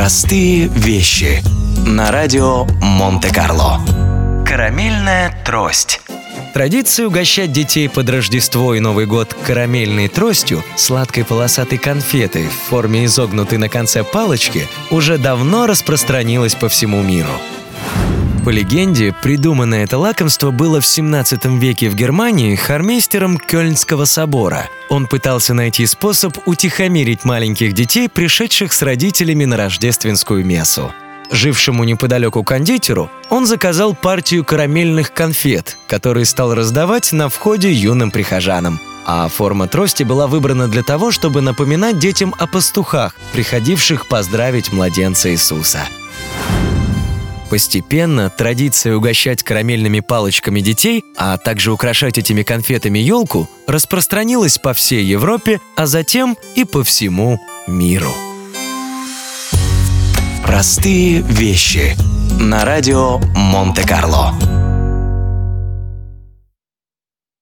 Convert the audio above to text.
Простые вещи. На радио Монте-Карло. Карамельная трость. Традиция угощать детей под Рождество и Новый год карамельной тростью, сладкой полосатой конфетой в форме изогнутой на конце палочки, уже давно распространилась по всему миру. По легенде, придуманное это лакомство было в 17 веке в Германии хармейстером Кёльнского собора. Он пытался найти способ утихомирить маленьких детей, пришедших с родителями на рождественскую мессу. Жившему неподалеку кондитеру он заказал партию карамельных конфет, которые стал раздавать на входе юным прихожанам. А форма трости была выбрана для того, чтобы напоминать детям о пастухах, приходивших поздравить младенца Иисуса. Постепенно традиция угощать карамельными палочками детей, а также украшать этими конфетами елку, распространилась по всей Европе, а затем и по всему миру. Простые вещи. На радио Монте-Карло.